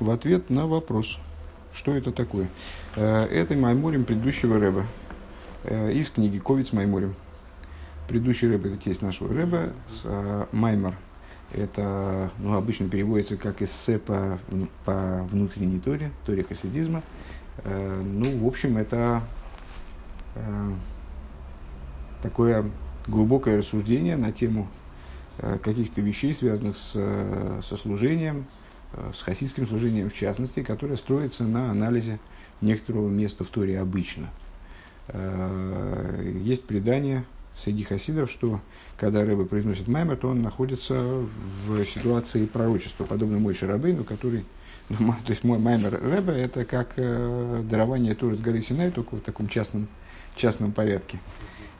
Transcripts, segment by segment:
в ответ на вопрос, что это такое. Э, это Майморим предыдущего Рэба э, из книги Ковиц Майморим. Предыдущий Рэб, это тесть нашего Рэба, э, Маймор. Это ну, обычно переводится как эссе по, по внутренней торе, торе хасидизма. Ну, в общем, это такое глубокое рассуждение на тему каких-то вещей, связанных с, со служением, с хасидским служением в частности, которое строится на анализе некоторого места в Торе обычно. Э, есть предание среди хасидов, что когда Рэбе произносит маймер, то он находится в ситуации пророчества, подобно мой Шарабейну, который ну, то есть мой маймер Рэбе это как э, дарование Торы с горы Синай, только в таком частном, частном порядке.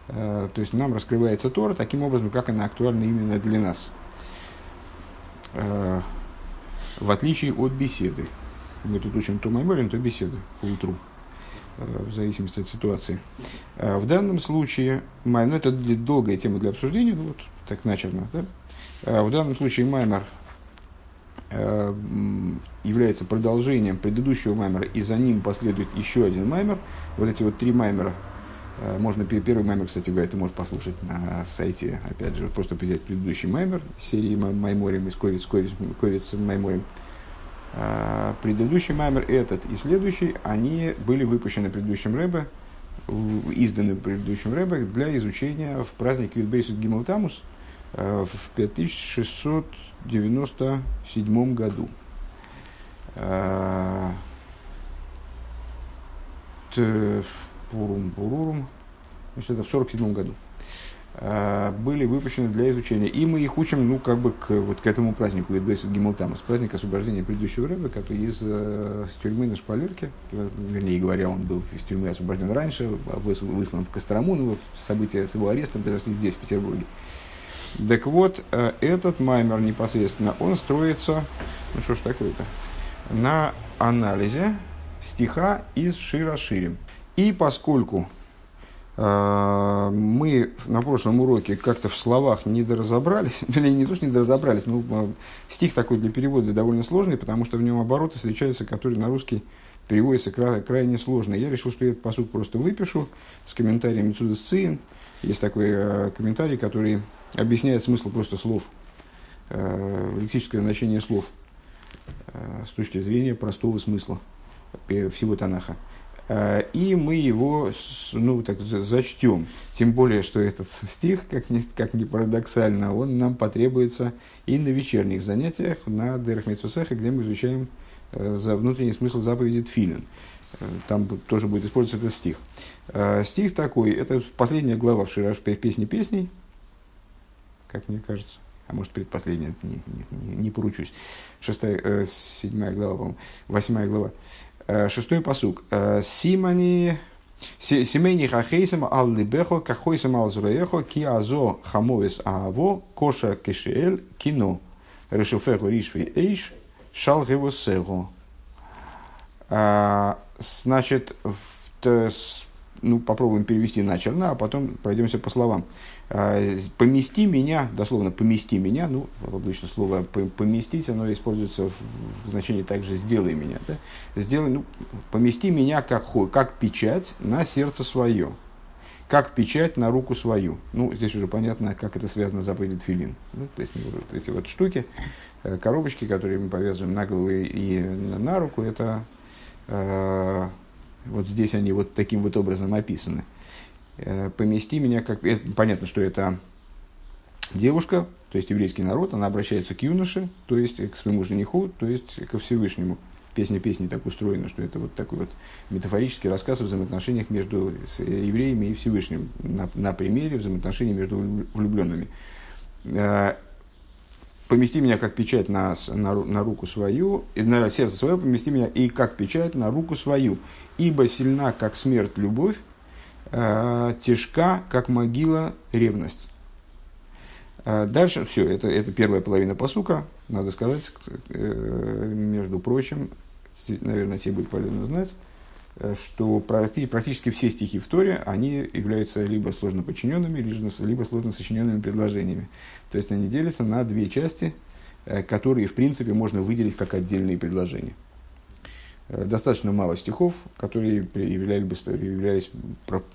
Э, то есть нам раскрывается Тора таким образом, как она актуальна именно для нас. Э, в отличие от беседы. Мы тут учим то майморин, то беседы по утру, э, в зависимости от ситуации. А в данном случае, ну это долгая тема для обсуждения, ну вот так начерно, да? А в данном случае маймер э, является продолжением предыдущего маймера, и за ним последует еще один маймер. Вот эти вот три маймера, э, можно первый маймер, кстати говоря, ты можешь послушать на сайте, опять же, просто взять предыдущий маймер серии Майморим из Ковиц, Ковиц, Ковиц Майморим. А, предыдущий маймер этот и следующий, они были выпущены предыдущим Рэбе, изданы предыдущим Рэбе для изучения в праздник Витбейсут Гималтамус э, в 5697 году. А, пурум, пурурум. Значит, это в 47 году. А, были выпущены для изучения. И мы их учим, ну, как бы к, вот к этому празднику, Ведбесет Гималтамас, праздник освобождения предыдущего рэба, который из э, с тюрьмы на шпалерке, вернее говоря, он был из тюрьмы освобожден раньше, выслан в Кострому, но события с его арестом произошли здесь, в Петербурге. Так вот, э, этот маймер непосредственно, он строится, ну что ж такое-то, на анализе стиха из Шира Ширим. И поскольку а, мы на прошлом уроке как-то в словах не доразобрались, или не то, что не доразобрались, но а, стих такой для перевода довольно сложный, потому что в нем обороты встречаются, которые на русский переводятся край, крайне сложно. Я решил, что я этот посуд просто выпишу с комментарием Митсуда. Есть такой э, комментарий, который объясняет смысл просто слов, э, лексическое значение слов э, с точки зрения простого смысла всего Танаха. Э, и мы его ну, так, зачтем. Тем более, что этот стих, как ни, как ни парадоксально, он нам потребуется и на вечерних занятиях на Дерахмецусеха, где мы изучаем э, за внутренний смысл заповеди Тфилин. Э, там тоже будет использоваться этот стих. Стих такой, это последняя глава в Шираш песни песней, как мне кажется а может предпоследняя, не, не, не поручусь. Шестая, э, седьмая глава, по-моему, восьмая глава. Э, шестой посук. Э, Симани Семейни хахейсам ал либехо кахойсам ал зураехо ки азо хамовес ааво коша кешель кино решуфеху ришви эйш шал сего. Э, значит, ну, попробуем перевести начерно, а потом пройдемся по словам. А, помести меня, дословно помести меня, ну, обычно слово поместить, оно используется в значении также сделай меня. Да? Сделай, ну, помести меня как, как печать на сердце свое, как печать на руку свою. Ну, здесь уже понятно, как это связано с заповедью Тфилин. Ну, то есть, вот эти вот штуки, э, коробочки, которые мы повязываем на голову и на руку, это э, вот здесь они вот таким вот образом описаны. Э, помести меня как... Понятно, что это девушка, то есть еврейский народ, она обращается к юноше, то есть к своему жениху, то есть ко Всевышнему. Песня песни так устроена, что это вот такой вот метафорический рассказ о взаимоотношениях между евреями и Всевышним на, на примере взаимоотношений между влюбленными. Э, помести меня как печать на, на, на руку свою, на сердце свое помести меня и как печать на руку свою, ибо сильна, как смерть, любовь, э, тяжка, как могила, ревность. Э, дальше все, это, это первая половина посука, надо сказать, э, между прочим, наверное, тебе будет полезно знать, что практически все стихи в Торе, они являются либо сложно подчиненными, либо сложно сочиненными предложениями. То есть они делятся на две части, которые, в принципе, можно выделить как отдельные предложения. Э, достаточно мало стихов, которые являлись, являлись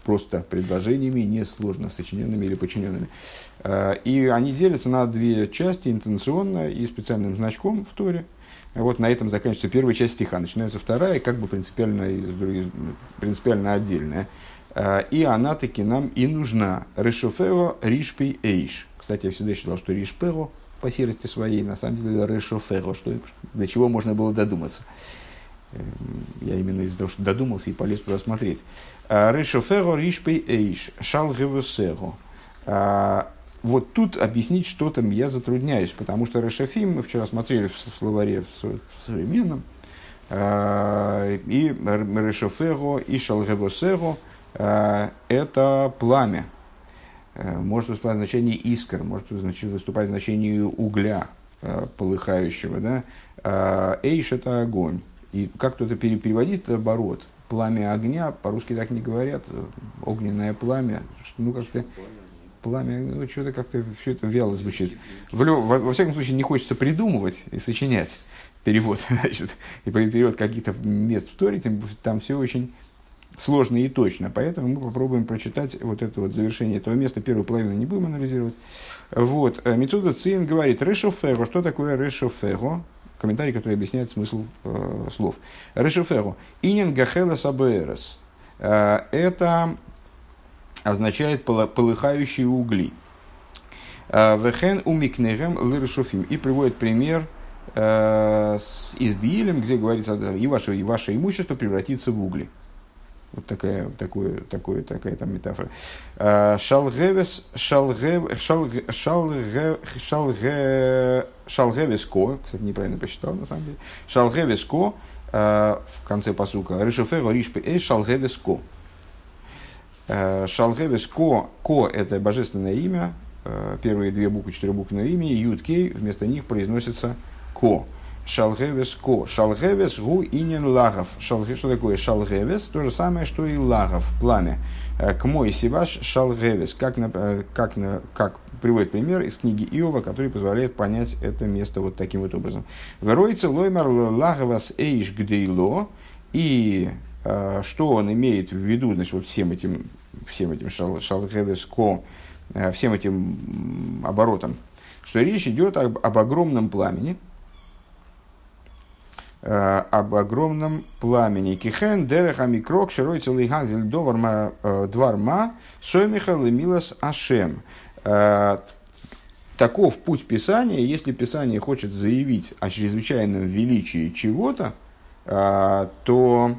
просто предложениями, несложно сочиненными или подчиненными. Э, и они делятся на две части, интенционно и специальным значком в Торе. Вот на этом заканчивается первая часть стиха, начинается вторая, как бы принципиально, принципиально отдельная. Э, и она таки нам и нужна. Решофео ришпей эйш. Кстати, я всегда считал, что ришпео по серости своей, на самом деле решофео, что, до чего можно было додуматься. Эм, я именно из-за того, что додумался и полез туда смотреть. А, Решоферо ришпей эйш, шал а, Вот тут объяснить что-то я затрудняюсь, потому что Решофим мы вчера смотрели в словаре в современном, а, и Решоферо и Шалгевосеро это пламя. Может выступать в искр, может выступать в значении угля э, полыхающего. Да? Эйш – это огонь. И как кто-то переводит оборот. Пламя огня, по-русски так не говорят, огненное пламя. Ну, как-то пламя, ну, что-то как-то все это вяло звучит. В, во, во всяком случае, не хочется придумывать и сочинять перевод. Значит, и перевод каких-то мест в Торе, там, все очень сложно и точно. Поэтому мы попробуем прочитать вот это вот завершение этого места. Первую половину не будем анализировать. Вот. Э, Мецуда Цин говорит, решоферо. Что такое решоферо? Комментарий, который объясняет смысл э, слов. Решеферу. Инин гахела саберес. Э, это означает полыхающие угли. Э, Вехен умикнерем лырешуфим. И приводит пример э, с Издиилем, где говорится, и ваше, и ваше имущество превратится в угли. Вот такая, такое, такое, такая там метафора. А, шалгевес, шалгев, шалгевеско, кстати, неправильно посчитал, на самом деле. Шалгевеско, а, в конце посука, решоферо ришпе эй шалгевеско. А, шалгевеско, ко – это божественное имя, первые две буквы, четырехбуквенное имя, юд кей, вместо них произносится ко. Шалгевес ко. Шалгевес гу инин лагов. Шалге, что такое шалгевес? То же самое, что и лагов, пламя. Э, к мой сиваш шалгевес. Как, э, как, как приводит пример из книги Иова, который позволяет понять это место вот таким вот образом. Веройца лоймар лаговас эйш гдейло. И э, что он имеет в виду, значит, вот всем этим, всем этим шал, ко, всем этим оборотом, что речь идет об, об огромном пламени, об огромном пламени. Кихен дереха микрок широй целый газель доварма э, дварма соймиха лемилас ашем. Э, таков путь Писания, если Писание хочет заявить о чрезвычайном величии чего-то, то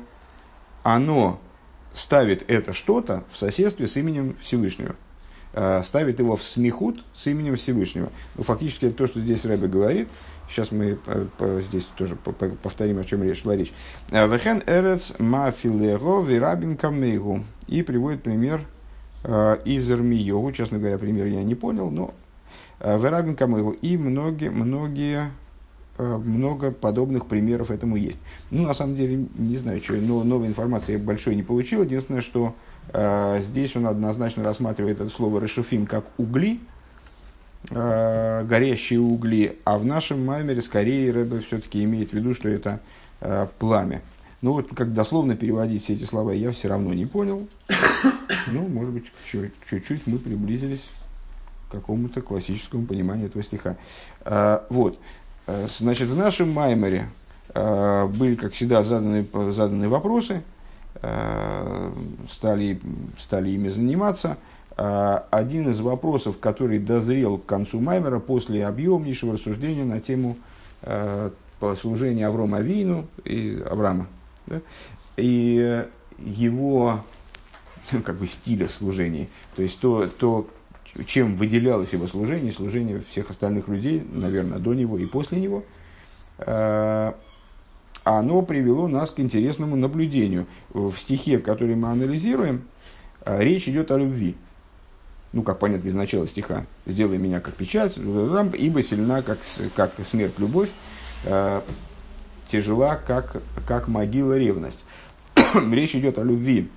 оно ставит это что-то в соседстве с именем Всевышнего. Ставит его в смехут с именем Всевышнего. Ну, фактически это то, что здесь Рэбе говорит – Сейчас мы здесь тоже повторим, о чем шла речь. Э, Вехен эрец мафилеро вирабин камейгу. И приводит пример э, из Ирмиеву. Честно говоря, пример я не понял, но э, вирабин камейгу. И многие, многие много подобных примеров этому есть. Ну, на самом деле, не знаю, что, но новой информации я большой не получил. Единственное, что э, здесь он однозначно рассматривает это слово решуфим как угли, э, горящие угли, а в нашем маймере скорее Рэбе все-таки имеет в виду, что это э, пламя. Ну вот, как дословно переводить все эти слова, я все равно не понял. Ну, может быть, чуть-чуть мы приблизились к какому-то классическому пониманию этого стиха. Э, вот. Э, значит, в нашем маймере э, были, как всегда, заданы, заданы вопросы, э, стали, стали ими заниматься – один из вопросов, который дозрел к концу Маймера после объемнейшего рассуждения на тему э, служения Аврома Вину и Авраама. Да? И его ну, как бы стиля служения. То есть то, то, чем выделялось его служение, служение всех остальных людей, наверное, до него и после него, э, оно привело нас к интересному наблюдению. В стихе, который мы анализируем, э, речь идет о любви ну, как понятно из начала стиха, «Сделай меня как печать, ибо сильна, как, как смерть любовь, э, тяжела, как, как могила ревность». Речь идет о любви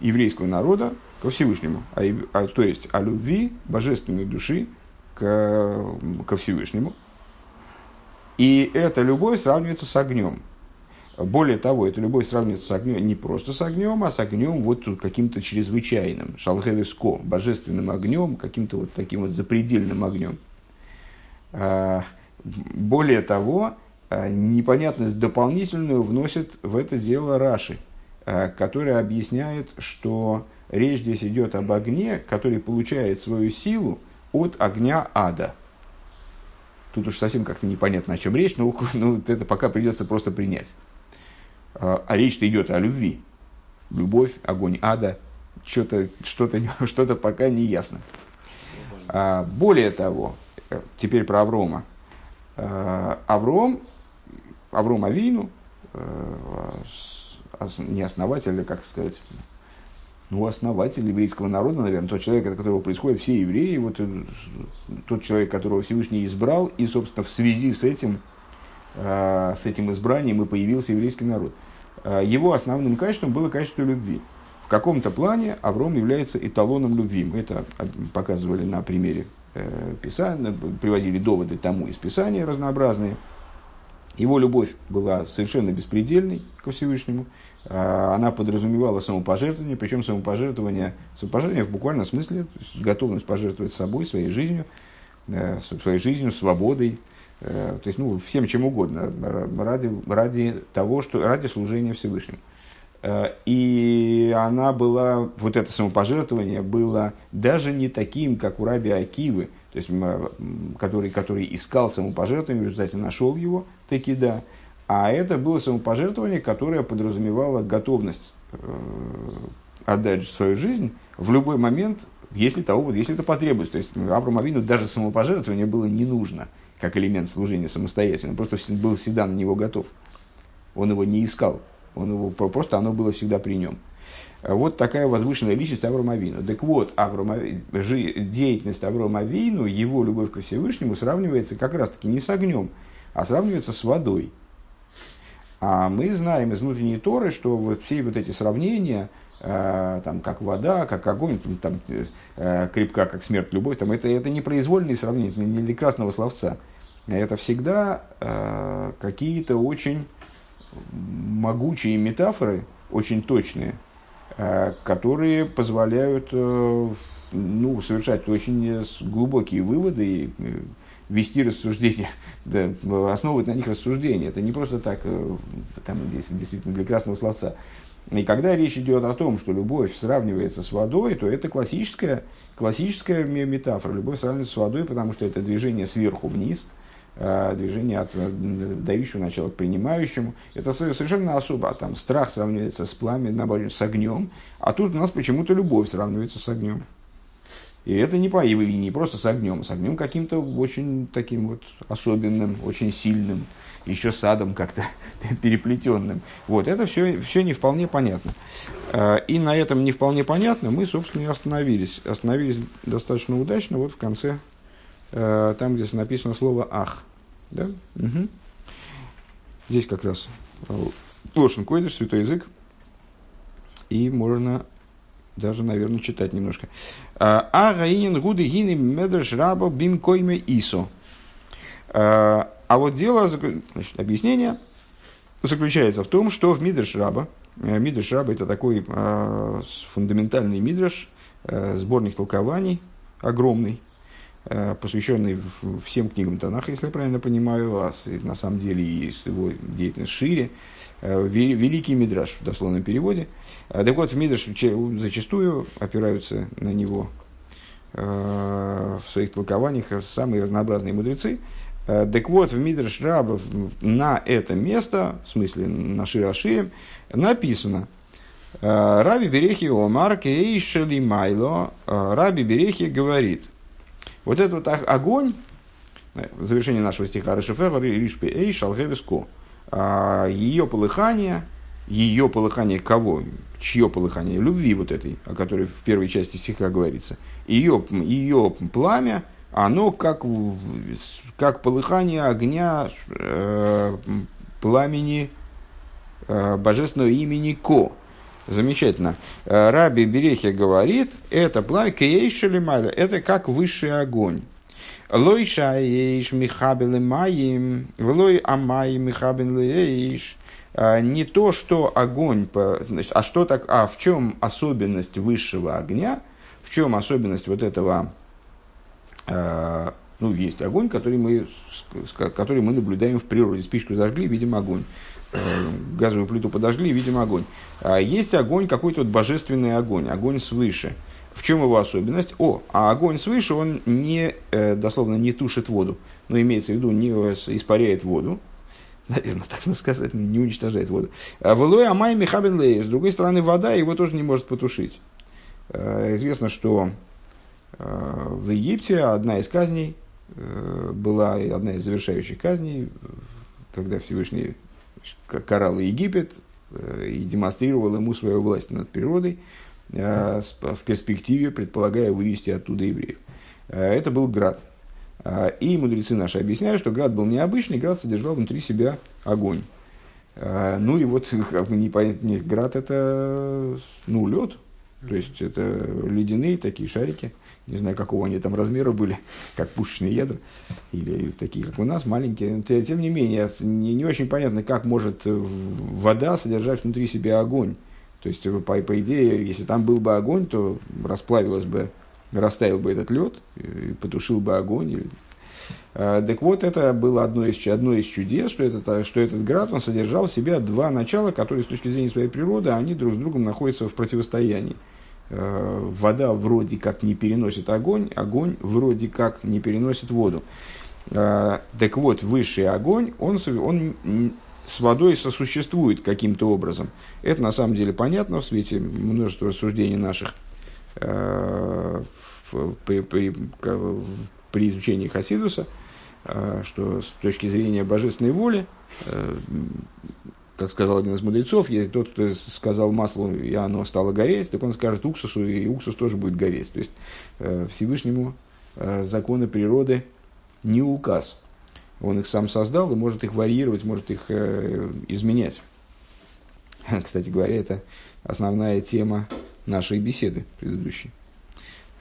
еврейского народа ко Всевышнему, а, а, то есть о любви божественной души к, ко Всевышнему. И эта любовь сравнивается с огнем. Более того, эта любовь сравнивается с огнем, не просто с огнем, а с огнем вот каким-то чрезвычайным, шалхевиско, божественным огнем, каким-то вот таким вот запредельным огнем. А, более того, а, непонятность дополнительную вносит в это дело Раши, а, который объясняет, что речь здесь идет об огне, который получает свою силу от огня ада. Тут уж совсем как-то непонятно, о чем речь, но ну, это пока придется просто принять. А речь-то идет о любви. Любовь, огонь ада, что-то что что пока не ясно. более того, теперь про Аврома. Э, Авром, Авром Авину, э, не основатель, а как сказать, ну, основатель еврейского народа, наверное, тот человек, от которого происходят все евреи, вот э, тот человек, которого Всевышний избрал, и, собственно, в связи с этим, с этим избранием и появился еврейский народ. Его основным качеством было качество любви. В каком-то плане Авром является эталоном любви. Мы это показывали на примере Э, писания, приводили доводы тому из Писания разнообразные. Его любовь была совершенно беспредельной ко Всевышнему. Она подразумевала самопожертвование, причем самопожертвование, самопожертвование в буквальном смысле, готовность пожертвовать собой, своей жизнью, э, своей жизнью, свободой, э, то есть ну, всем чем угодно, ради, ради того, что, ради служения Всевышнему. Э, и она была, вот это самопожертвование было даже не таким, как у раби Акивы, то есть, который, который искал самопожертвование, в результате нашел его, таки да. А это было самопожертвование, которое подразумевало готовность э, отдать свою жизнь в любой момент, если того, вот, если это потребуется. То есть Аврааму Авину даже самопожертвование было не нужно, как элемент служения самостоятельно. Он просто был всегда на него готов. Он его не искал. Он его, просто оно было всегда при нем. Вот такая возвышенная личность Аврома Авину. Так вот, Аврома, деятельность Аврома Авину, его любовь ко Всевышнему сравнивается как раз-таки не с огнем, а сравнивается с водой. А мы знаем из внутренней Торы, что вот все вот эти сравнения, там, как вода, как огонь, там, э, крепка, как смерть, любовь, там, это, это не произвольные сравнения, не для красного словца. Это всегда э, какие-то очень могучие метафоры, очень точные, э, которые позволяют э, ну, совершать очень глубокие выводы и э, вести рассуждения, да, основывать на них рассуждения. Это не просто так, там, действительно для красного словца. И когда речь идет о том, что любовь сравнивается с водой, то это классическая, классическая метафора. Любовь сравнивается с водой, потому что это движение сверху вниз – Э, движение от э, дающего начала к принимающему. Это совершенно особо. Там страх сравнивается с пламенем, наоборот, с огнем. А тут у нас почему-то любовь сравнивается с огнем. И это не, по, и не просто с огнем, с огнем каким-то очень таким вот особенным, очень сильным, еще садом как-то переплетенным. Вот, это все, все не вполне понятно. Э, и на этом не вполне понятно мы, собственно, и остановились. Остановились достаточно удачно вот в конце, там, где написано слово «ах». Да? Угу. Здесь как раз э, Лошен Койдыш, святой язык. И можно даже, наверное, читать немножко. А, а Гаинин Гуды Гини Медрш Раба Бим Койме Исо. А, вот дело, значит, объяснение заключается в том, что в Мидрш Раба, э, Мидрш Раба это такой а, фундаментальный Мидрш, сборник толкований, огромный, Э, посвященный всем книгам Танаха, если я правильно понимаю, а на самом деле и его деятельность шире. Э, великий Мидраш в дословном переводе. Э, так вот, в Мидраш зачастую опираются на него в своих толкованиях самые разнообразные мудрецы. Так вот, в Мидраш Раба на это место, в смысле на Широшире, написано Раби Берехи Омар Кейшели Майло Раби Берехи говорит – вот этот вот огонь, в э, завершении нашего стиха Рашифева Ришпи Эй Шалгевиско, а, ее полыхание, ее полыхание кого? Чье полыхание? Любви вот этой, о которой в первой части стиха говорится. Ее, ее пламя, оно как, как полыхание огня э, пламени э, божественного имени Ко. Замечательно. Э, Раби Берехе говорит, это пламя кейшелемайда, это как высший огонь. Лойша ейш михабеле маим, влой амай ейш. а, не то, что огонь, значит, а что так, а в чем особенность высшего огня, в чем особенность вот этого, ну, есть огонь, который мы, который мы наблюдаем в природе. Спичку зажгли, видим огонь. Э, газовую плиту подожгли, видим огонь. А есть огонь, какой-то вот божественный огонь, огонь свыше. В чем его особенность? О, а огонь свыше, он не, э, дословно не тушит воду, но имеется в виду, не испаряет воду, наверное, так надо сказать, не уничтожает воду. А Влой Амай Михабин Лей, с другой стороны, вода его тоже не может потушить. Э, известно, что в Египте одна из казней была, одна из завершающих казней, когда Всевышний карал Египет э, и демонстрировал ему свою власть над природой, э, в перспективе предполагая вывести оттуда евреев. Э, это был град. И мудрецы наши объясняют, что град был необычный, град содержал внутри себя огонь. Ну и вот, как непонятно, град это ну, лед, то есть это ледяные такие шарики, не знаю, какого они там размера были, как пушечные ядра, или такие, как у нас, маленькие. Тем не менее, не, не очень понятно, как может вода содержать внутри себя огонь. То есть, по, по идее, если там был бы огонь, то расплавилось бы, растаял бы этот лед, и потушил бы огонь. Так вот, это было одно из, одно из чудес, что этот, что этот град, он содержал в себе два начала, которые с точки зрения своей природы, они друг с другом находятся в противостоянии. Э, вода вроде как не переносит огонь, огонь вроде как не переносит воду. Э, так вот, высший огонь, он, он с водой сосуществует каким-то образом. Это на самом деле понятно в свете множества рассуждений наших э, при, при, при изучении Хасидуса, что с точки зрения божественной воли как сказал один из мудрецов, если тот, кто сказал маслу, и оно стало гореть, так он скажет уксусу, и уксус тоже будет гореть. То есть э, Всевышнему э, законы природы не указ. Он их сам создал и может их варьировать, может их э, изменять. Кстати говоря, это основная тема нашей беседы предыдущей.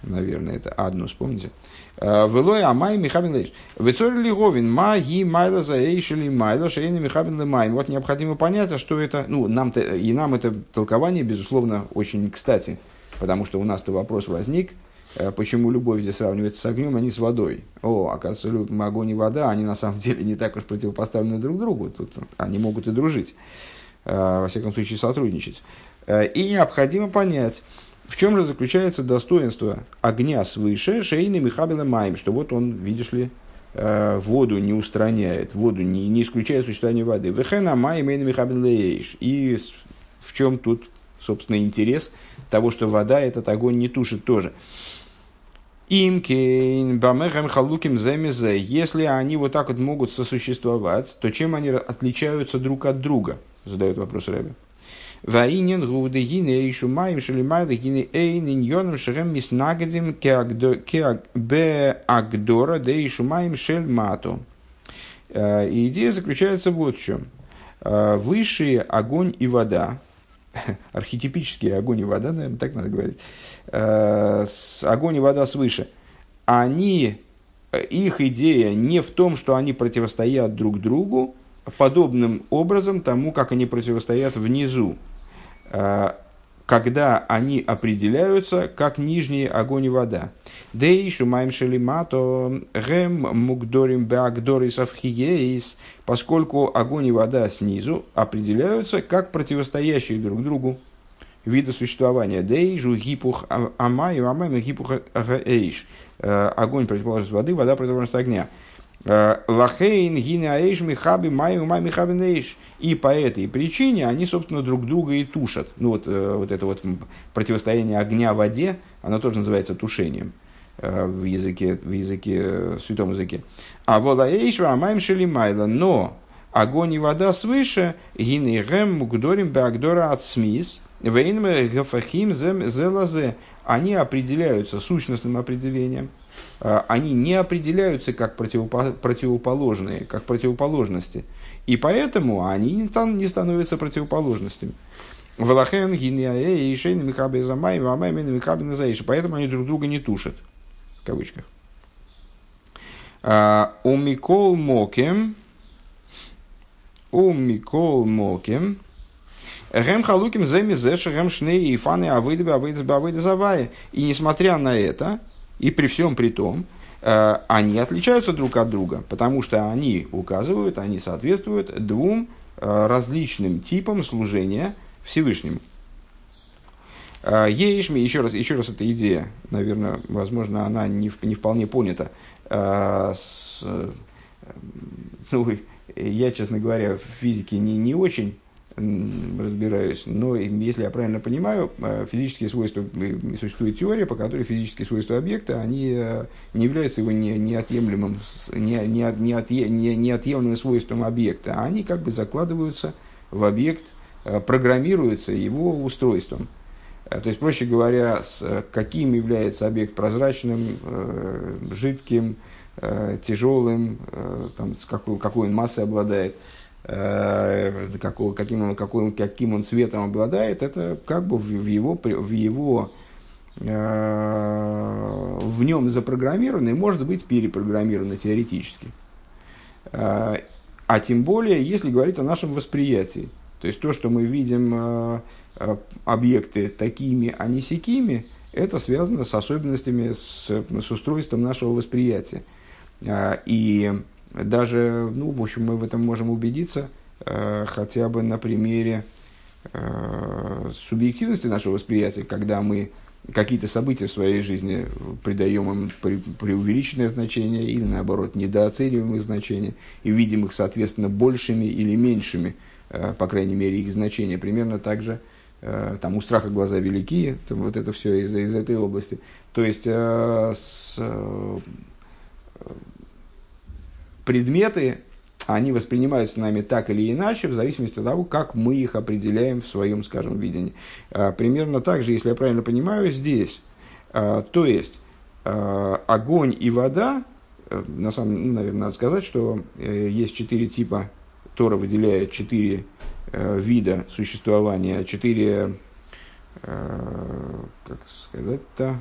Наверное, это одно, вспомните. Э, Велой Амай Михабин Лейш. Вецори Лиговин, ма ги майла за эйшели майла шейна Михабин Лемай. Вот необходимо понять, а что это, ну, нам и нам это толкование, безусловно, очень кстати, потому что у нас-то вопрос возник, э, почему любовь здесь сравнивается с огнем, а не с водой. О, оказывается, огонь и вода, они на самом деле не так уж противопоставлены друг другу, тут они могут и дружить, э, во всяком случае сотрудничать. И необходимо понять, в чем же заключается достоинство огня свыше, шейны Михабела Майм, что вот он, видишь ли, э, воду не устраняет, воду не, не исключает существование воды. Вехена Майм И в чем тут, собственно, интерес того, что вода этот огонь не тушит тоже. Имкейн, бамехам халуким земезе. Если они вот так вот могут сосуществовать, то чем они отличаются друг от друга? Задает вопрос Рэбби. Ваинен гуды гине и шумаем шелимайда гине эйн иньоном шерем миснагадим бе агдора да и шумаем шельмату. Идея заключается вот в чем. Высшие огонь и вода, архетипические огонь и вода, наверное, так надо говорить, огонь и вода свыше, они, их идея не в том, что они противостоят друг другу, подобным образом тому, как они противостоят внизу, э, когда они определяются как нижний огонь и вода. Дей шумаем шелимато гем мукдорим беагдорис авхиеис, поскольку огонь и вода снизу определяются как противостоящие друг другу виды существования. Дей жу гипух амай амай гипух эйш. Э, огонь противоположность воды, вода противоположность огня. Э, Лахейн, гинеаэйш, михаби, май, май, михабинэйш. И по этой причине они, собственно, друг друга и тушат. Ну, вот, э, вот это вот противостояние огня в воде, оно тоже называется тушением э, в языке, в языке, в святом языке. А волаэйш, амайм шелимайла. Но огонь и вода свыше, гинегэм, мугдорим, багдора от смис, вейнме, гафахим, зелазе. Они определяются сущностным определением – они не определяются как противоположные, как противоположности. И поэтому они не становятся противоположностями. Поэтому они друг друга не тушат. В кавычках. А, у Микол Мокем у Микол Моким, Гем халуким земи зеши гем шней и фаны авыдбе авыдбе авыдбе завая. И несмотря на это, и при всем при том, э, они отличаются друг от друга, потому что они указывают, они соответствуют двум э, различным типам служения Всевышнему. Э, Еишми, еще раз, еще раз эта идея, наверное, возможно, она не, не вполне понята. Ну, я, честно говоря, в физике не, не очень разбираюсь, но если я правильно понимаю, э, физические свойства, э, существует теория, по которой физические свойства объекта, они э, не являются его не, неотъемлемым, не, не, не, не, неотъемлемым свойством объекта, а они как бы закладываются в объект, программируются его устройством. То есть, проще говоря, с каким является объект прозрачным, жидким, тяжелым, там, с какой, какой он массой обладает – какого, каким, какой, каким он цветом обладает, это как бы в, его, в его э, в нем запрограммировано и может быть перепрограммировано теоретически. Э, а тем более, если говорить о нашем восприятии. То есть то, что мы видим объекты такими, а не сякими, это связано с особенностями, с, с устройством нашего восприятия. И даже, ну, в общем, мы в этом можем убедиться э, хотя бы на примере э, субъективности нашего восприятия, когда мы какие-то события в своей жизни придаем им пре преувеличенное значение или, наоборот, недооцениваем их значение и видим их, соответственно, большими или меньшими, э, по крайней мере, их значения. Примерно так же там у страха глаза великие, там, вот это все из, из этой области. То есть, с, предметы, они воспринимаются нами так или иначе, в зависимости от того, как мы их определяем в своем, скажем, видении. А, примерно так же, если я правильно понимаю, здесь, а, то есть, а, огонь и вода, э, на самом ну, наверное, надо сказать, что э, есть четыре типа, Тора выделяет четыре э, вида существования, четыре, как сказать-то,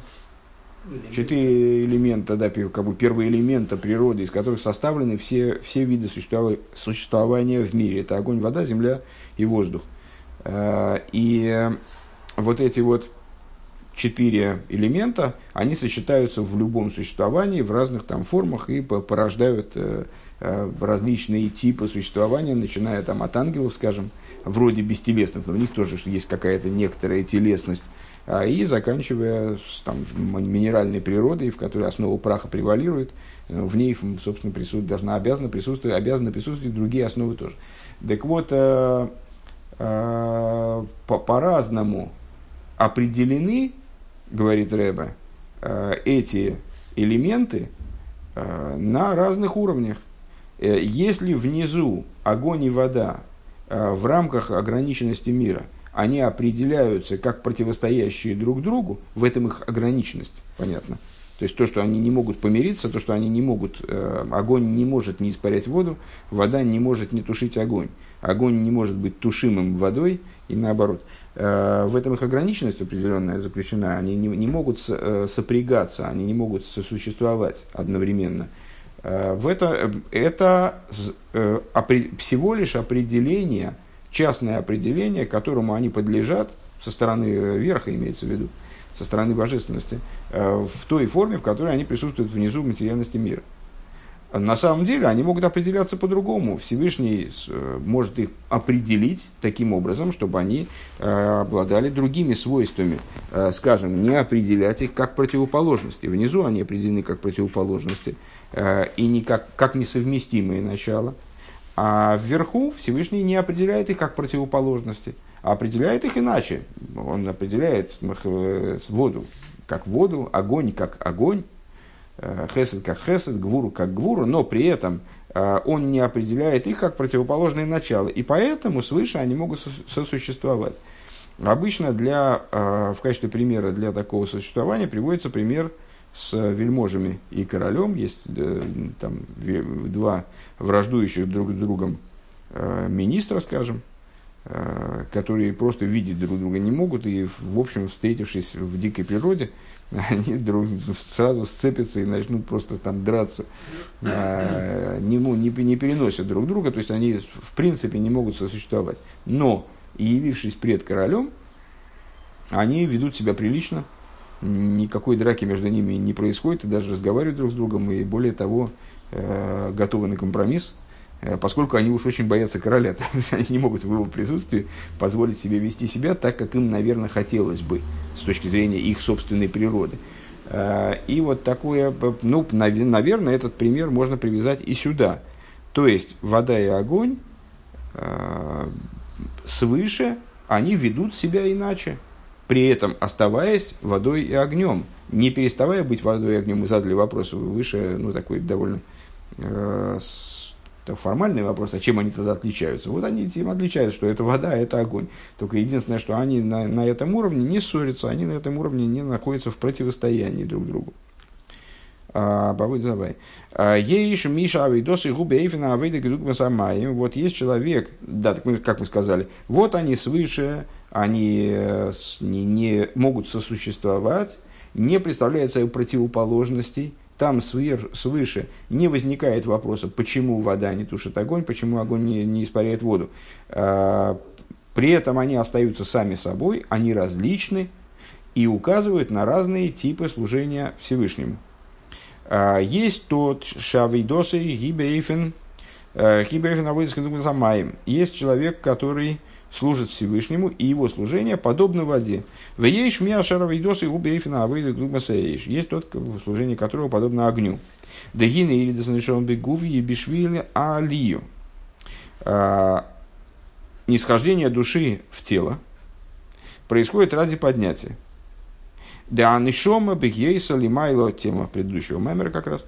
четыре элемента, да, как бы первые элемента природы, из которых составлены все, все виды существования в мире. Это огонь, вода, земля и воздух. Э, и вот эти вот четыре элемента, они сочетаются в любом существовании, в разных там формах и порождают э, э, различные типы существования, начиная там от ангелов, скажем, вроде бестелесных, но у них тоже есть какая-то некоторая телесность, и заканчивая там, минеральной природой, в которой основа праха превалирует, э, в ней, собственно, присутствует, должна обязана присутствовать, обязаны присутствовать другие основы тоже. Так вот, э, э, по- по-разному определены, говорит Рэбе, э, эти элементы э, на разных уровнях. Э, если внизу огонь и вода э, в рамках ограниченности мира – они определяются как противостоящие друг другу, в этом их ограниченность, понятно. То есть то, что они не могут помириться, то, что они не могут, э, огонь не может не испарять воду, вода не может не тушить огонь. Огонь не может быть тушимым водой и наоборот. Э, в этом их ограниченность определенная заключена. Они не, не могут э, сопрягаться, они не могут сосуществовать одновременно. Э, в это, это э, всего лишь определение – частное определение, которому они подлежат со стороны э, верха, имеется в виду, со стороны божественности, э, в той форме, в которой они присутствуют внизу в материальности мира. На самом деле они могут определяться по-другому. Всевышний э, может их определить таким образом, чтобы они обладали другими свойствами. Скажем, не определять их как противоположности. Внизу они определены как противоположности и не как, как несовместимые начала – а вверху Всевышний не определяет их как противоположности, а определяет их иначе. Он определяет э, воду как воду, огонь как огонь, э, хесед как хесед, гвуру как гвуру, но при этом э, он не определяет их как противоположные начала. И поэтому свыше они могут сосуществовать. Обычно для, в качестве примера для такого существования приводится пример с вельможами и королем. Есть там два враждующих друг с другом э, министра, скажем, э, которые просто видеть друг друга не могут, и, в общем, встретившись в дикой природе, они друг, сразу сцепятся и начнут просто там драться, не, не, не переносят друг друга, то есть они в принципе не могут сосуществовать. Но, явившись пред королем, они ведут себя прилично, никакой драки между ними не происходит, и даже разговаривают друг с другом, и более того, э, готовы на компромисс, э, поскольку они уж очень боятся короля, они не могут в его присутствии позволить себе вести себя так, как им, наверное, хотелось бы с точки зрения их собственной природы. Э, и вот такое, ну, наверное, этот пример можно привязать и сюда. То есть вода и огонь свыше, они ведут себя иначе при этом оставаясь водой и огнем, не переставая быть водой и огнем. Мы задали вопрос выше, ну, такой довольно э, формальный вопрос, а чем они тогда отличаются? Вот они тем отличаются, что это вода, а это огонь. Только единственное, что они на, на этом уровне не ссорятся, они на этом уровне не находятся в противостоянии друг другу. А, Бабу давай. А, Еиш Миша Авидос и Губе Эйфина Авейда Гедук Вот есть человек, да, так мы, как мы сказали, вот они свыше, они э, не, не могут сосуществовать, не представляют собой противоположностей, там свер, свыше не возникает вопроса, почему вода не тушит огонь, почему огонь не, не испаряет воду. А, при этом они остаются сами собой, они различны и указывают на разные типы служения Всевышнему. А, есть тот шавидосы гибейфен, э, гибейфен авойдискин Есть человек, который служит Всевышнему, и его служение подобно воде. Вееш миашара вейдос и губейфина авейда глубасаеш. Есть тот, служение которого подобно огню. Дагина или десанишон бегуви и бишвили алию. А, нисхождение души в тело происходит ради поднятия. Да анишома бегейса лимайло, тема предыдущего мемера как раз,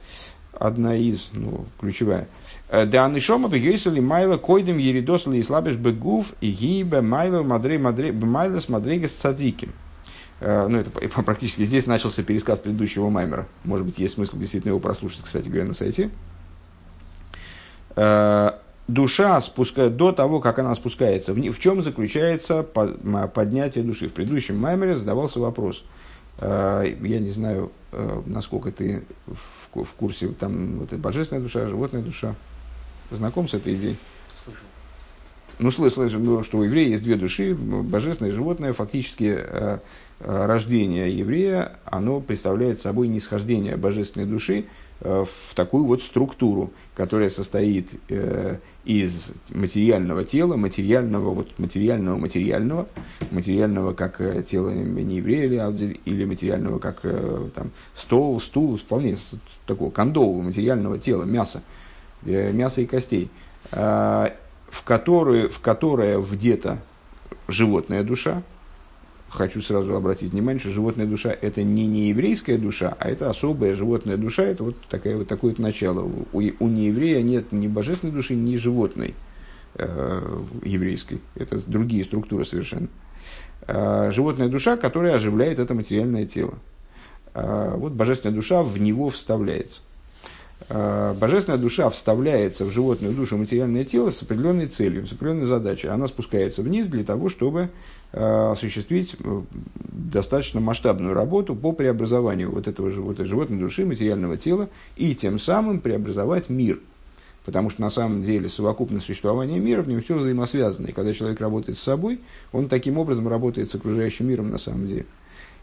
одна из, ну, ключевая. Э, да анишома бегейсали майла койдем еридосли и слабеш бегув и гибе майла мадрей мадрей майла с мадрейгас цадиким. Э, ну, это практически здесь начался пересказ предыдущего маймера. Может быть, есть смысл действительно его прослушать, кстати говоря, на сайте. Э, душа спускает до того, как она спускается. В, в чем заключается поднятие души? В предыдущем маймере задавался вопрос. Я не знаю, насколько ты в, в курсе, там вот, божественная душа, животная душа. Знаком с этой идеей? Слышал. Ну, слышал, ну, что у еврея есть две души, божественное и животное. Фактически э, э, рождение еврея, оно представляет собой нисхождение божественной души э, в такую вот структуру, которая состоит из материального тела, материального, вот материального, материального, материального как тело не еврея или, или материального как там, стол, стул, вполне такого кондового материального тела, мяса, мяса и костей, а, в которое, в которое вдета животная душа. Хочу сразу обратить внимание, что животная душа – это не нееврейская душа, а это особая животная душа, это вот, такая, вот такое вот начало. У, у нееврея нет ни божественной души, ни животной э, еврейской. Это другие структуры совершенно. Э, животная душа, которая оживляет это материальное тело. Э, вот божественная душа в него вставляется. Э, божественная душа вставляется в животную душу материальное тело с определенной целью, с определенной задачей. Она спускается вниз для того, чтобы э, осуществить э, достаточно масштабную работу по преобразованию вот этого живота, животной души, материального тела, и тем самым преобразовать мир. Потому что на самом деле совокупность существования мира в нем все взаимосвязано. И когда человек работает с собой, он таким образом работает с окружающим миром на самом деле.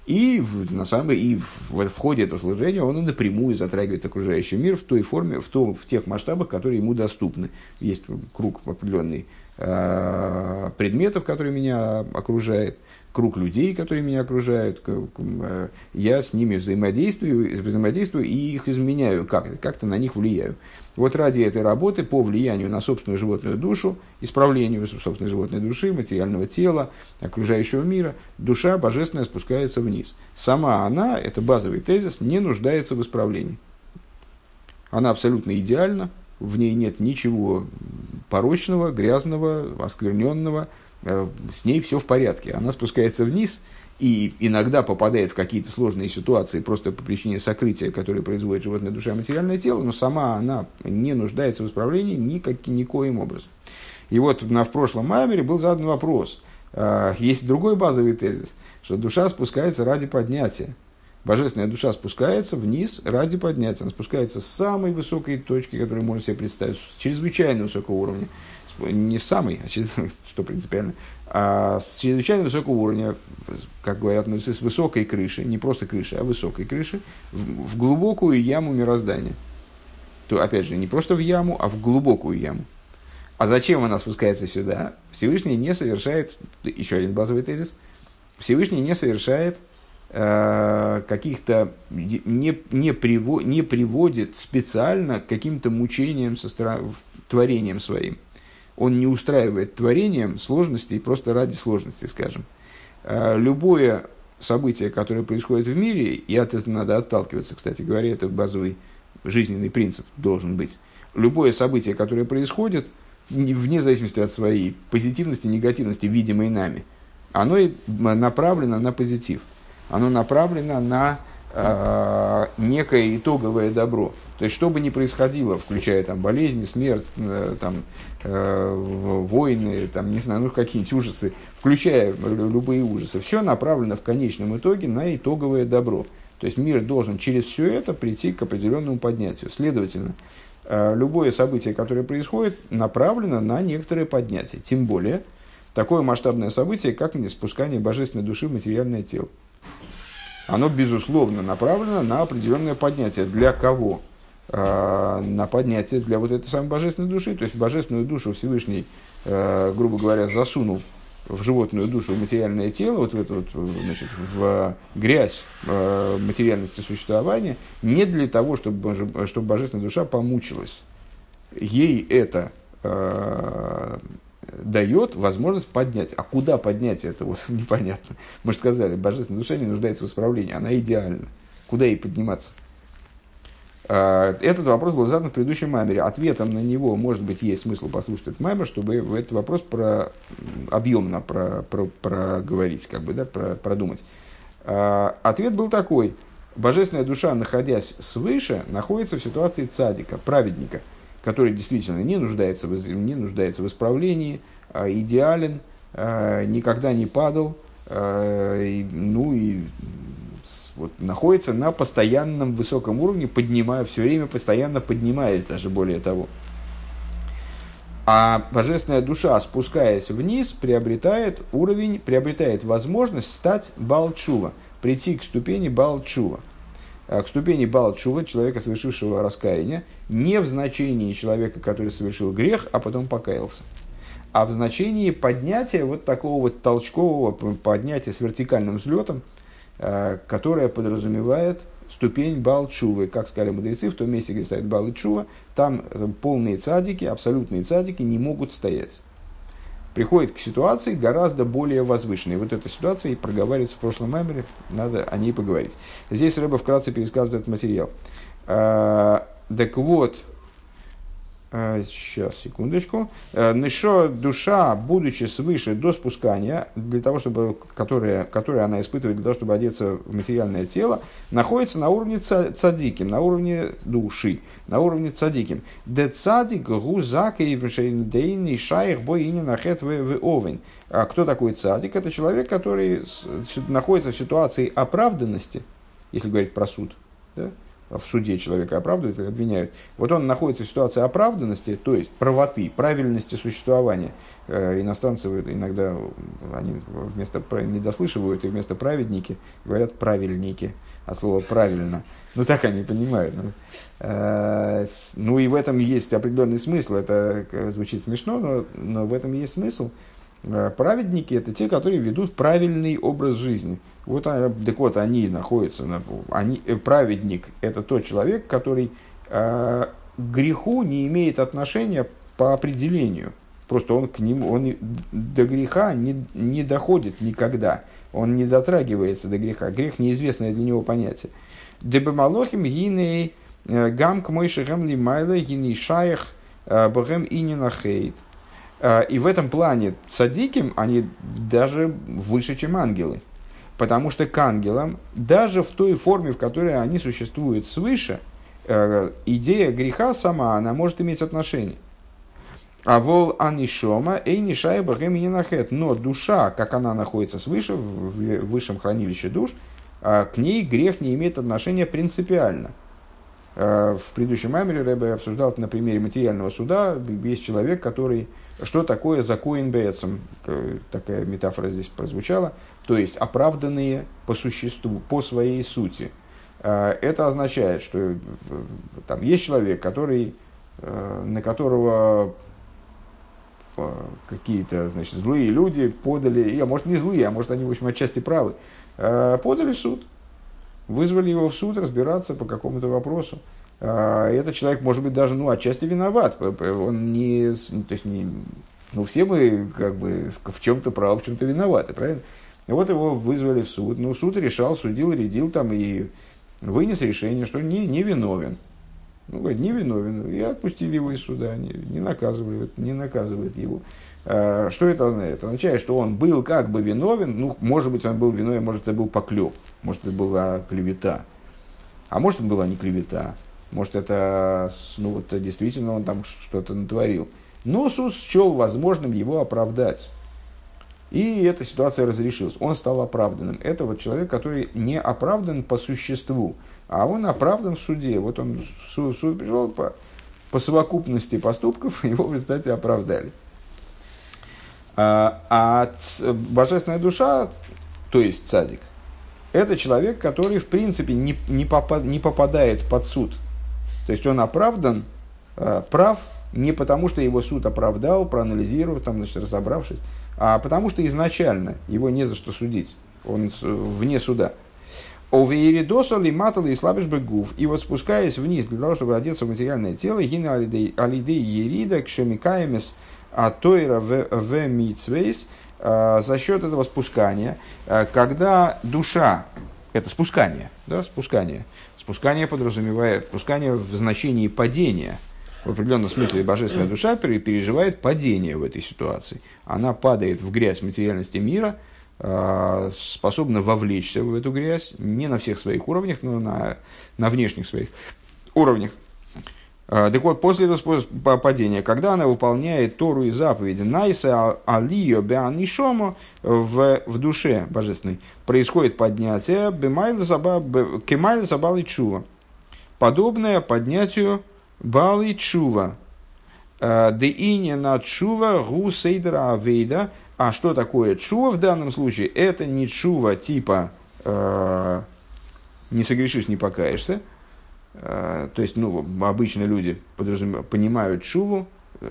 И, на самом и в, в ходе этого служения он и напрямую затрагивает окружающий мир в той форме, в, том, в тех масштабах, которые ему доступны. Есть круг определенный э, предметов, которые меня окружают, круг людей, которые меня окружают, э, я с ними взаимодействую, взаимодействую и их изменяю, как, как-то на них влияю. Вот ради этой работы по влиянию на собственную животную душу, исправлению собственной животной души, материального тела, окружающего мира, душа божественная спускается вниз. Сама она, это базовый тезис, не нуждается в исправлении. Она абсолютно идеальна, в ней нет ничего порочного, грязного, оскверненного, Э, с ней все в порядке. Она спускается вниз и иногда попадает в какие-то сложные ситуации просто по причине сокрытия, которое производит животная душа и материальное тело, но сама она не нуждается в исправлении никак, никоим образом. И вот на, в прошлом маймере был задан вопрос. Э, есть другой базовый тезис, что душа спускается ради поднятия. Божественная душа спускается вниз ради поднятия. Она спускается с самой высокой точки, которую можно себе представить, с чрезвычайно высокого уровня. Не с самой, а что принципиально, а с чрезвычайно высокого уровня, как говорят мудрецы, с высокой крыши, не просто крыши, а высокой крыши, в, в глубокую яму мироздания. То, опять же, не просто в яму, а в глубокую яму. А зачем она спускается сюда? Всевышний не совершает, еще один базовый тезис, Всевышний не совершает Э, каких-то не, не, приво, не приводит специально к каким-то мучениям со стороны, творением своим. Он не устраивает творением сложностей просто ради сложности, скажем. Э, любое событие, которое происходит в мире, и от этого надо отталкиваться, кстати говоря, это базовый жизненный принцип должен быть. Любое событие, которое происходит, вне зависимости от своей позитивности, негативности, видимой нами, оно направлено на позитив – оно направлено на э, некое итоговое добро. То есть, что бы ни происходило, включая там, болезни, смерть, э, там, э, войны, там, не знаю, ну, какие-нибудь ужасы, включая любые ужасы, все направлено в конечном итоге на итоговое добро. То есть, мир должен через все это прийти к определенному поднятию. Следовательно, э, любое событие, которое происходит, направлено на некоторое поднятие. Тем более, такое масштабное событие, как спускание божественной души в материальное тело оно, безусловно, направлено на определенное поднятие. Для кого? А, на поднятие для вот этой самой божественной души. То есть, божественную душу Всевышний, а, грубо говоря, засунул в животную душу, в материальное тело, вот в эту вот, значит, в грязь э, материальности существования, не для того, чтобы, чтобы божественная душа помучилась. Ей это э, дает возможность поднять. А куда поднять это вот непонятно. Мы же сказали, божественная душа не нуждается в исправлении, она идеальна. Куда ей подниматься? А, этот вопрос был задан в предыдущем маймере. Ответом на него, может быть, есть смысл послушать этот маймер, чтобы этот вопрос про, объемно про, про, проговорить, как бы, да, про, продумать. А, ответ был такой. Божественная душа, находясь свыше, находится в ситуации цадика, праведника – который действительно не нуждается в, не нуждается в исправлении, а идеален, никогда не падал, ну и вот, находится на постоянном высоком уровне, поднимая, все время постоянно поднимаясь, даже более того. А божественная душа, спускаясь вниз, приобретает уровень, приобретает возможность стать Балчува, прийти к ступени Балчува. Э, к ступени Балчува, человека, совершившего раскаяние, не в значении человека, который совершил грех, а потом покаялся, а в значении поднятия вот такого вот толчкового поднятия с вертикальным взлетом, э, которое подразумевает ступень Балчувы. Как сказали мудрецы, в том месте, где стоит Балчува, там полные цадики, абсолютные цадики не могут стоять приходит к ситуации гораздо более возвышенной. Вот эта ситуация и проговаривается в прошлом меморе, надо о ней поговорить. Здесь Рэба вкратце пересказывает этот материал. А, так вот, Сейчас, секундочку. Э, Нишо душа, будучи свыше до спускания, для того, чтобы, которое, которое она испытывает для того, чтобы одеться в материальное тело, находится на уровне цадиким, на уровне души, на уровне цадиким. Де цадик гузак и дейный шайх боини нахет в овен. А кто такой цадик? Это человек, который находится в ситуации оправданности, если говорить про суд. Да? В суде человека оправдывают или обвиняют, вот он находится в ситуации оправданности, то есть правоты, правильности существования. Э, иностранцы иногда они вместо не дослышивают и вместо праведники говорят правильники, а слово правильно. Ну так они понимают. Ну, э, ну и в этом есть определенный смысл. Это звучит смешно, но, но в этом есть смысл. Э, праведники это те, которые ведут правильный образ жизни. Вот, а, так вот, они находятся, на, они, э, праведник – это тот человек, который э, греху не имеет отношения по определению. Просто он к нему, он до греха не, не доходит никогда. Он не дотрагивается до греха. Грех – неизвестное для него понятие. Дебемалохим гиней э, гам к мойшихам лимайла гиней шаях э, богем ининахейт. И в этом плане цадиким они даже выше, чем ангелы. Потому что к ангелам, даже в той форме, в которой они существуют свыше, э, идея греха сама, она может иметь отношение. А вол анишома эй нишая бахемининахет. Но душа, как она находится свыше, в высшем хранилище душ, а, к ней грех не имеет отношения принципиально. А, в предыдущем маймере Рэбе обсуждал на примере материального суда. Есть человек, который... Что такое закоин бецем? Такая метафора здесь прозвучала. То есть оправданные по существу, по своей сути. А, это означает, что э, там есть человек, который, э, на которого какие-то значит, злые люди подали, а может не злые, а может они, в общем, отчасти правы, э, подали в суд. Вызвали его в суд разбираться по какому-то вопросу. Э, этот человек, может быть, даже ну, отчасти виноват. Он не, то есть не, ну, все мы как бы в чем-то правы, в чем-то виноваты, правильно? Вот его вызвали в суд. Ну, суд решал, судил, рядил там и вынес решение, что не, не виновен. Ну, говорит, не виновен. И отпустили его из суда, не, не, наказывают, не наказывают его. А, что это означает? Это означает, что он был как бы виновен, ну, может быть, он был виновен, может, это был поклеп, может, это была клевета. А может, это была не клевета, может, это, ну, вот, действительно он там что-то натворил. Но суд счел возможным его оправдать. И эта ситуация разрешилась. Он стал оправданным. Это вот человек, который не оправдан по существу а он оправдан в суде. Вот он в суд, в суд пришел по, по совокупности поступков, его в результате оправдали. А, а божественная душа, то есть цадик, это человек, который в принципе не, не, попад, не попадает под суд. То есть он оправдан, э, прав, не потому что его суд оправдал, проанализировав, там, значит, разобравшись, а потому что изначально его не за что судить. Он вне суда. Овееридоса лиматал и слабишь гуф. И вот спускаясь вниз для того, чтобы одеться в материальное тело, гина алидей ерида кшемикаемес атойра в митсвейс, а, за счет этого спускания, а, когда душа, это спускание, да, спускание, спускание подразумевает, спускание в значении падения, в определенном смысле божественная душа переживает падение в этой ситуации. Она падает в грязь материальности мира – Э, способна вовлечься в эту грязь не на всех своих уровнях, но на, на внешних своих уровнях. Э, так вот, после этого падения, когда она выполняет Тору и заповеди, Найса Алио Беанишомо в, в душе божественной, происходит поднятие Кемайла Сабалы Чува, подобное поднятию Балы Чува. Э, Деине на Чува Гу Сейдра Авейда – а что такое чува в данном случае? Это не чува типа э, не согрешишь, не покаешься. Э, то есть, ну, обычно люди понимают чуву,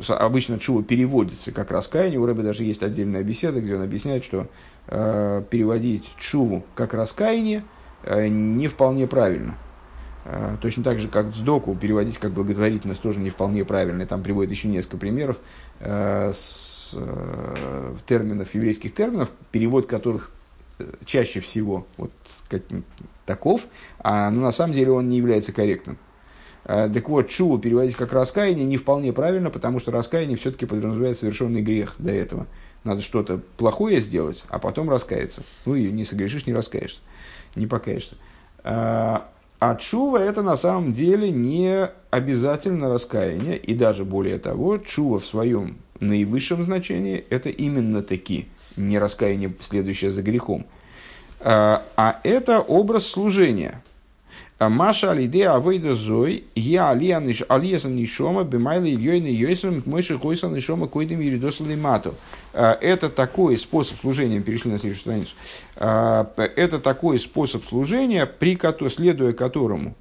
обычно чува переводится как раскаяние. У Рэба даже есть отдельная беседа, где он объясняет, что э, переводить чуву как раскаяние э, не вполне правильно. Э, точно так же, как сдоку переводить как благотворительность тоже не вполне правильно. И там приводит еще несколько примеров э, с э, терминов, еврейских терминов, перевод которых чаще всего вот как, таков, а ну, на самом деле он не является корректным. Э, так вот, чуву переводить как раскаяние не вполне правильно, потому что раскаяние все-таки подразумевает совершенный грех до этого. Надо что-то плохое сделать, а потом раскаяться. Ну и не согрешишь, не раскаешься, не покаешься. Э, а чува это на самом деле не обязательно раскаяние, и даже более того, чува в своем наивысшем значении это именно таки не раскаяние, следующее за грехом, а, а это образ служения. А Маша алиде авейда зой, я алиесан нишома, бемайла ильёйна йойсом, мойши хойсан нишома койдем еридоса лимату. А, это такой способ служения, перешли на следующую страницу, это такой способ служения, при, следуя которому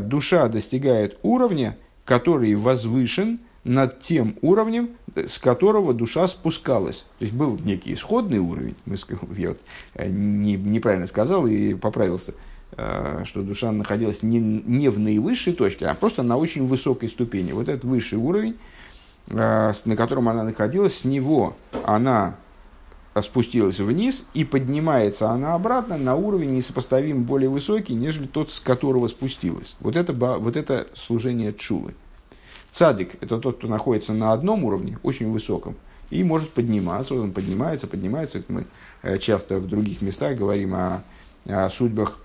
душа достигает уровня, который возвышен – над тем уровнем, с которого душа спускалась. То есть был некий исходный уровень, я вот э, не, неправильно сказал и поправился, э, что душа находилась не, не в наивысшей точке, а просто на очень высокой ступени. Вот этот высший уровень, э, на котором она находилась, с него она спустилась вниз и поднимается она обратно на уровень несопоставим более высокий, нежели тот, с которого спустилась. Вот это, вот это служение чулы. Цадик – это тот, кто находится на одном уровне, очень высоком, и может подниматься. Он поднимается, поднимается. Мы э, часто в других местах говорим о, о судьбах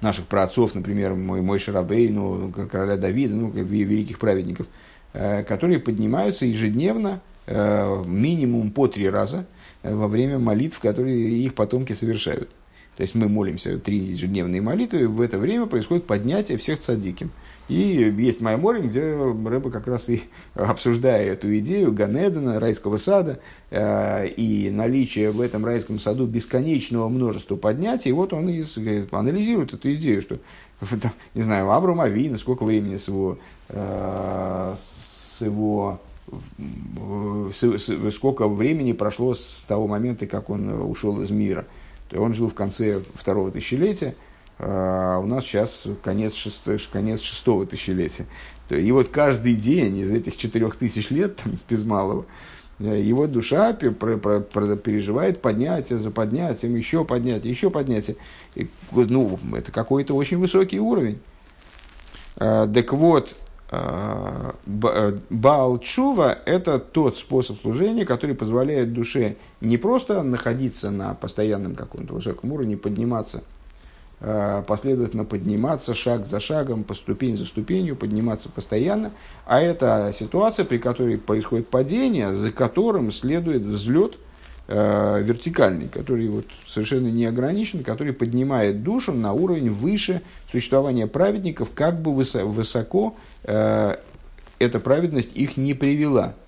наших праотцов, например, мой, мой Шарабей, ну, короля Давида, ну, великих праведников, которые поднимаются ежедневно, минимум по три раза во время молитв, которые их потомки совершают. То есть мы молимся три ежедневные молитвы, в это время происходит поднятие всех цадиким. И есть Майморим, где Рэба как раз и обсуждая эту идею Ганедена, райского сада, э, и наличие в этом райском саду бесконечного множества поднятий, вот он и анализирует эту идею, что, там, не знаю, Авраам Авина, сколько времени с его, э, с его сколько времени прошло с того момента, как он ушел из мира. Он жил в конце второго тысячелетия, у нас сейчас конец, шесто, конец шестого тысячелетия. И вот каждый день из этих четырех тысяч лет, там, без малого, э, его душа переживает поднятие за поднятием, еще поднятие, еще поднятие. И, ну, это какой-то очень высокий уровень. А, так вот, а, э, Баалчува – это тот способ служения, который позволяет душе не просто находиться на постоянном каком-то высоком уровне, подниматься – последовательно подниматься шаг за шагом, по ступень за ступенью, подниматься постоянно. А это ситуация, при которой происходит падение, за которым следует взлет э, вертикальный, который вот совершенно не ограничен, который поднимает душу на уровень выше существования праведников, как бы высоко, высоко э, эта праведность их не привела –